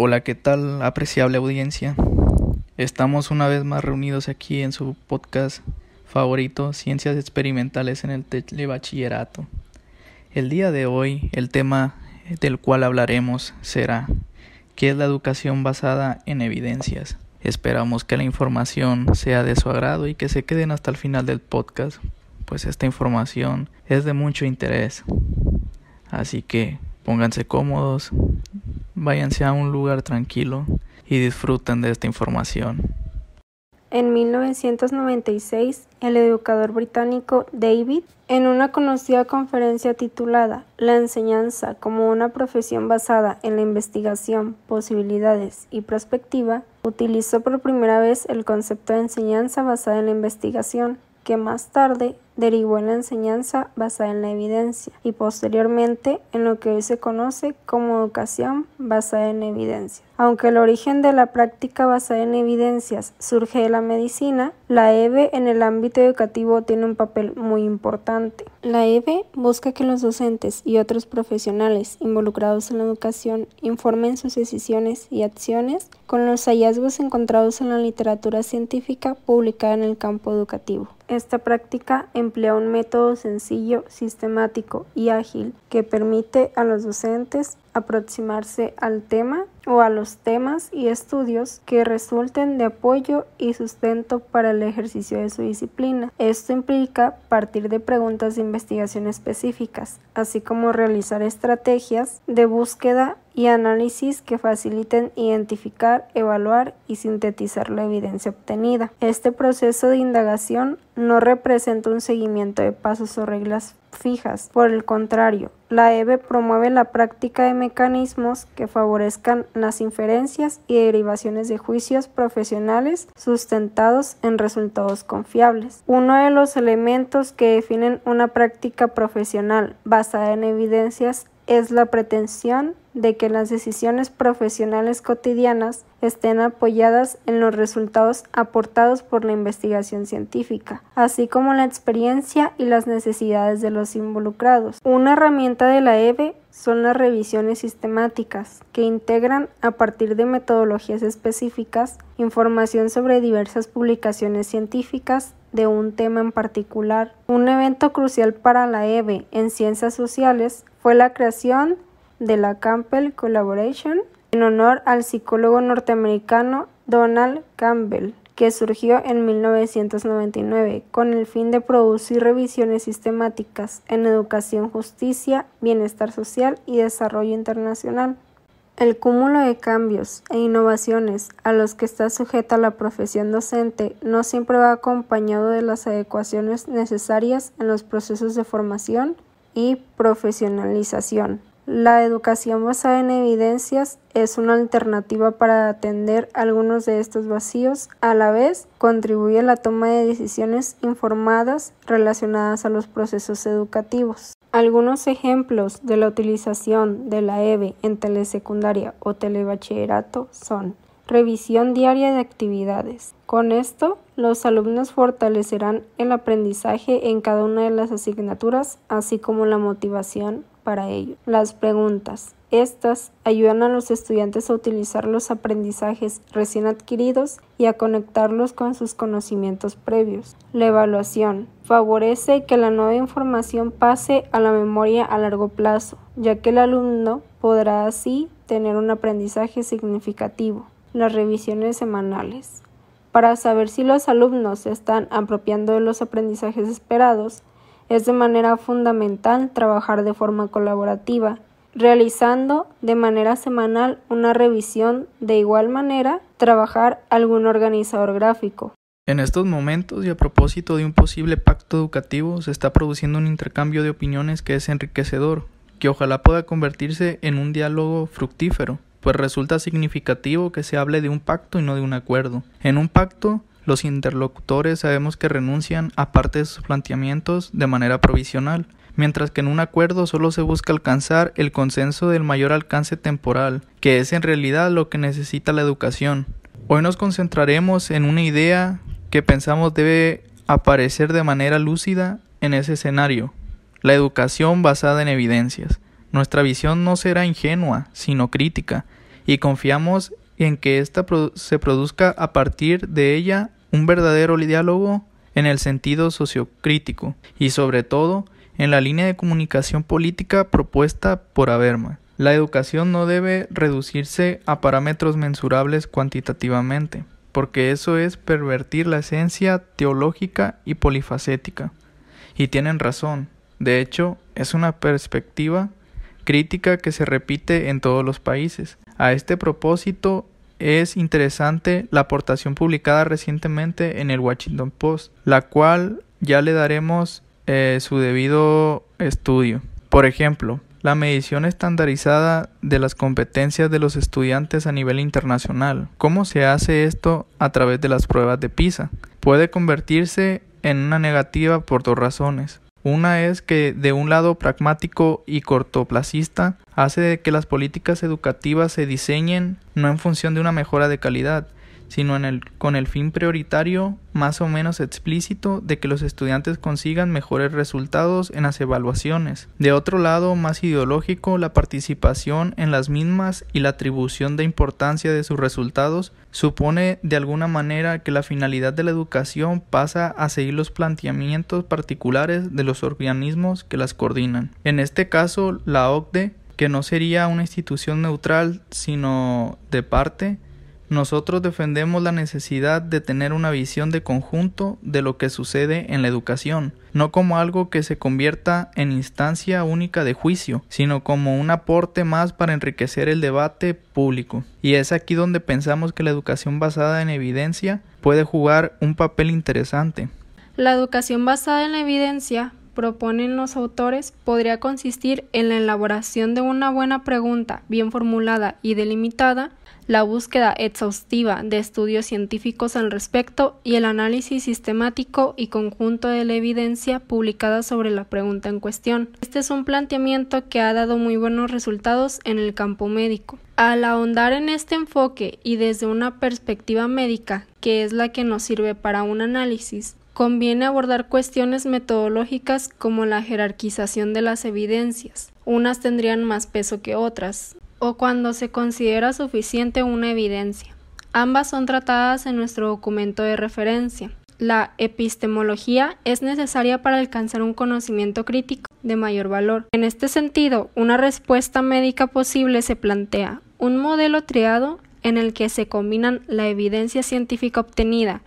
Hola, ¿qué tal, apreciable audiencia? Estamos una vez más reunidos aquí en su podcast favorito, Ciencias Experimentales en el Telebachillerato. El día de hoy, el tema del cual hablaremos será ¿qué es la educación basada en evidencias? Esperamos que la información sea de su agrado y que se queden hasta el final del podcast, pues esta información es de mucho interés. Así que pónganse cómodos, váyanse a un lugar tranquilo y disfruten de esta información. En 1996, el educador británico David, en una conocida conferencia titulada La enseñanza como una profesión basada en la investigación, posibilidades y perspectiva, utilizó por primera vez el concepto de enseñanza basada en la investigación, que más tarde derivó en la enseñanza basada en la evidencia y posteriormente en lo que hoy se conoce como educación basada en evidencia. Aunque el origen de la práctica basada en evidencias surge de la medicina, la EVE en el ámbito educativo tiene un papel muy importante. La EVE busca que los docentes y otros profesionales involucrados en la educación informen sus decisiones y acciones con los hallazgos encontrados en la literatura científica publicada en el campo educativo. Esta práctica emplea un método sencillo, sistemático y ágil que permite a los docentes aproximarse al tema o a los temas y estudios que resulten de apoyo y sustento para el ejercicio de su disciplina. Esto implica partir de preguntas de investigación específicas, así como realizar estrategias de búsqueda y análisis que faciliten identificar, evaluar y sintetizar la evidencia obtenida. Este proceso de indagación no representa un seguimiento de pasos o reglas fijas. Por el contrario, la EVE promueve la práctica de mecanismos que favorezcan las inferencias y derivaciones de juicios profesionales sustentados en resultados confiables. Uno de los elementos que definen una práctica profesional basada en evidencias es la pretensión de que las decisiones profesionales cotidianas estén apoyadas en los resultados aportados por la investigación científica, así como la experiencia y las necesidades de los involucrados. Una herramienta de la EVE son las revisiones sistemáticas, que integran a partir de metodologías específicas información sobre diversas publicaciones científicas de un tema en particular. Un evento crucial para la EVE en ciencias sociales fue la creación de la Campbell Collaboration en honor al psicólogo norteamericano Donald Campbell, que surgió en 1999 con el fin de producir revisiones sistemáticas en educación, justicia, bienestar social y desarrollo internacional. El cúmulo de cambios e innovaciones a los que está sujeta la profesión docente no siempre va acompañado de las adecuaciones necesarias en los procesos de formación y profesionalización. La educación basada en evidencias es una alternativa para atender algunos de estos vacíos, a la vez contribuye a la toma de decisiones informadas relacionadas a los procesos educativos. Algunos ejemplos de la utilización de la EVE en telesecundaria o telebachillerato son revisión diaria de actividades. Con esto, los alumnos fortalecerán el aprendizaje en cada una de las asignaturas, así como la motivación para ello. Las preguntas. Estas ayudan a los estudiantes a utilizar los aprendizajes recién adquiridos y a conectarlos con sus conocimientos previos. La evaluación favorece que la nueva información pase a la memoria a largo plazo, ya que el alumno podrá así tener un aprendizaje significativo. Las revisiones semanales. Para saber si los alumnos se están apropiando de los aprendizajes esperados, es de manera fundamental trabajar de forma colaborativa, realizando de manera semanal una revisión de igual manera trabajar algún organizador gráfico. En estos momentos y a propósito de un posible pacto educativo se está produciendo un intercambio de opiniones que es enriquecedor, que ojalá pueda convertirse en un diálogo fructífero, pues resulta significativo que se hable de un pacto y no de un acuerdo. En un pacto los interlocutores sabemos que renuncian a parte de sus planteamientos de manera provisional, mientras que en un acuerdo solo se busca alcanzar el consenso del mayor alcance temporal, que es en realidad lo que necesita la educación. Hoy nos concentraremos en una idea que pensamos debe aparecer de manera lúcida en ese escenario, la educación basada en evidencias. Nuestra visión no será ingenua, sino crítica, y confiamos en que ésta se produzca a partir de ella un verdadero diálogo en el sentido sociocrítico y sobre todo en la línea de comunicación política propuesta por Habermas. La educación no debe reducirse a parámetros mensurables cuantitativamente, porque eso es pervertir la esencia teológica y polifacética. Y tienen razón, de hecho, es una perspectiva crítica que se repite en todos los países. A este propósito, es interesante la aportación publicada recientemente en el Washington Post, la cual ya le daremos eh, su debido estudio. Por ejemplo, la medición estandarizada de las competencias de los estudiantes a nivel internacional. ¿Cómo se hace esto a través de las pruebas de PISA? Puede convertirse en una negativa por dos razones. Una es que de un lado pragmático y cortoplacista hace que las políticas educativas se diseñen no en función de una mejora de calidad, sino con el fin prioritario más o menos explícito de que los estudiantes consigan mejores resultados en las evaluaciones. De otro lado, más ideológico, la participación en las mismas y la atribución de importancia de sus resultados supone de alguna manera que la finalidad de la educación pasa a seguir los planteamientos particulares de los organismos que las coordinan. En este caso, la OCDE, que no sería una institución neutral, sino de parte, nosotros defendemos la necesidad de tener una visión de conjunto de lo que sucede en la educación, no como algo que se convierta en instancia única de juicio, sino como un aporte más para enriquecer el debate público. Y es aquí donde pensamos que la educación basada en evidencia puede jugar un papel interesante. La educación basada en la evidencia proponen los autores podría consistir en la elaboración de una buena pregunta bien formulada y delimitada la búsqueda exhaustiva de estudios científicos al respecto y el análisis sistemático y conjunto de la evidencia publicada sobre la pregunta en cuestión. Este es un planteamiento que ha dado muy buenos resultados en el campo médico. Al ahondar en este enfoque y desde una perspectiva médica, que es la que nos sirve para un análisis, conviene abordar cuestiones metodológicas como la jerarquización de las evidencias. Unas tendrían más peso que otras, o cuando se considera suficiente una evidencia. Ambas son tratadas en nuestro documento de referencia. La epistemología es necesaria para alcanzar un conocimiento crítico de mayor valor. En este sentido, una respuesta médica posible se plantea un modelo triado en el que se combinan la evidencia científica obtenida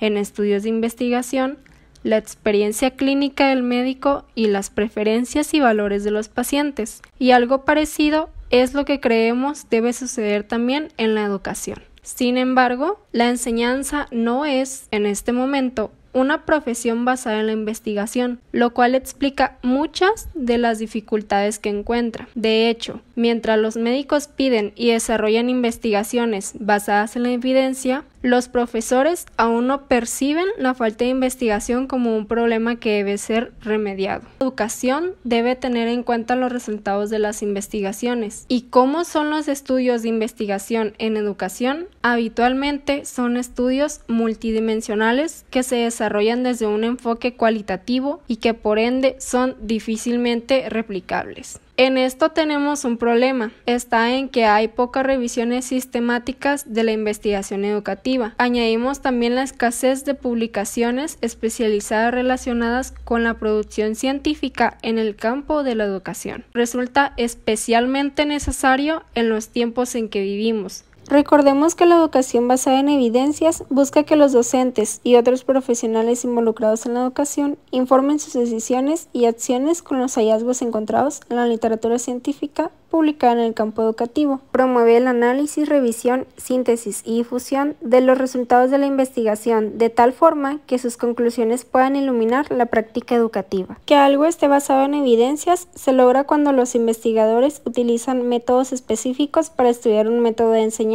en estudios de investigación, la experiencia clínica del médico y las preferencias y valores de los pacientes. Y algo parecido es lo que creemos debe suceder también en la educación. Sin embargo, la enseñanza no es, en este momento, una profesión basada en la investigación, lo cual explica muchas de las dificultades que encuentra. De hecho, mientras los médicos piden y desarrollan investigaciones basadas en la evidencia, los profesores aún no perciben la falta de investigación como un problema que debe ser remediado. La educación debe tener en cuenta los resultados de las investigaciones. ¿Y cómo son los estudios de investigación en educación? Habitualmente son estudios multidimensionales que se desarrollan desde un enfoque cualitativo y que por ende son difícilmente replicables. En esto tenemos un problema, está en que hay pocas revisiones sistemáticas de la investigación educativa. Añadimos también la escasez de publicaciones especializadas relacionadas con la producción científica en el campo de la educación. Resulta especialmente necesario en los tiempos en que vivimos, Recordemos que la educación basada en evidencias busca que los docentes y otros profesionales involucrados en la educación informen sus decisiones y acciones con los hallazgos encontrados en la literatura científica publicada en el campo educativo. Promueve el análisis, revisión, síntesis y difusión de los resultados de la investigación de tal forma que sus conclusiones puedan iluminar la práctica educativa. Que algo esté basado en evidencias se logra cuando los investigadores utilizan métodos específicos para estudiar un método de enseñanza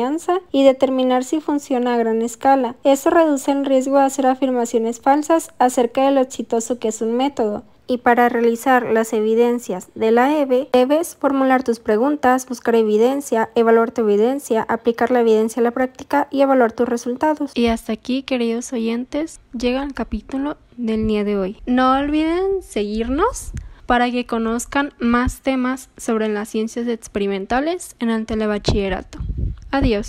y determinar si funciona a gran escala. Eso reduce el riesgo de hacer afirmaciones falsas acerca de lo exitoso que es un método y para realizar las evidencias de la EVE debes formular tus preguntas, buscar evidencia, evaluar tu evidencia, aplicar la evidencia a la práctica y evaluar tus resultados. Y hasta aquí, queridos oyentes, llega el capítulo del día de hoy. No olviden seguirnos para que conozcan más temas sobre las ciencias experimentales en el telebachillerato. Adiós.